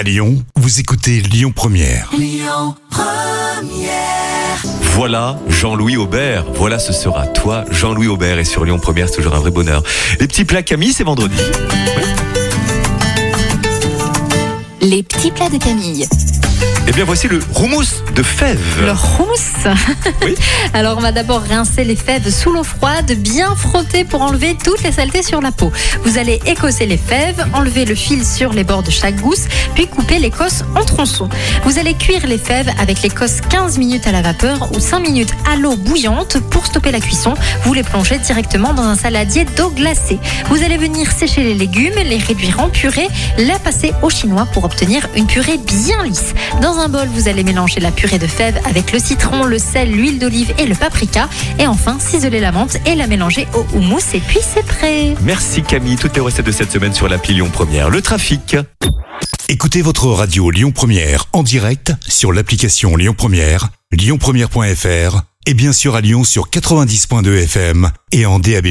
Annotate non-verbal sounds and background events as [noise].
À Lyon, vous écoutez Lyon Première. Voilà Jean-Louis Aubert. Voilà, ce sera toi, Jean-Louis Aubert. Et sur Lyon Première, c'est toujours un vrai bonheur. Les petits plats Camille, c'est vendredi. Les petits plats de Camille. Eh bien, voici le houmous de fèves. Le houmous. [laughs] Oui. Alors, on va d'abord rincer les fèves sous l'eau froide, bien frotter pour enlever toutes les saletés sur la peau. Vous allez écosser les fèves, enlever le fil sur les bords de chaque gousse, puis couper l'écosse en tronçons. Vous allez cuire les fèves avec l'écosse 15 minutes à la vapeur ou 5 minutes à l'eau bouillante. Pour stopper la cuisson, vous les plongez directement dans un saladier d'eau glacée. Vous allez venir sécher les légumes, les réduire en purée, la passer au chinois pour obtenir une purée bien lisse. Dans un bol, vous allez mélanger la purée de fèves avec le citron, le sel, l'huile d'olive et le paprika. Et enfin, ciseler la menthe et la mélanger au houmous. Et puis, c'est prêt. Merci Camille. Toutes les recettes de cette semaine sur l'appli Lyon Première. Le trafic. Écoutez votre radio Lyon Première en direct sur l'application Lyon Première, lyonpremière.fr et bien sûr à Lyon sur 90.2 FM et en DAB+.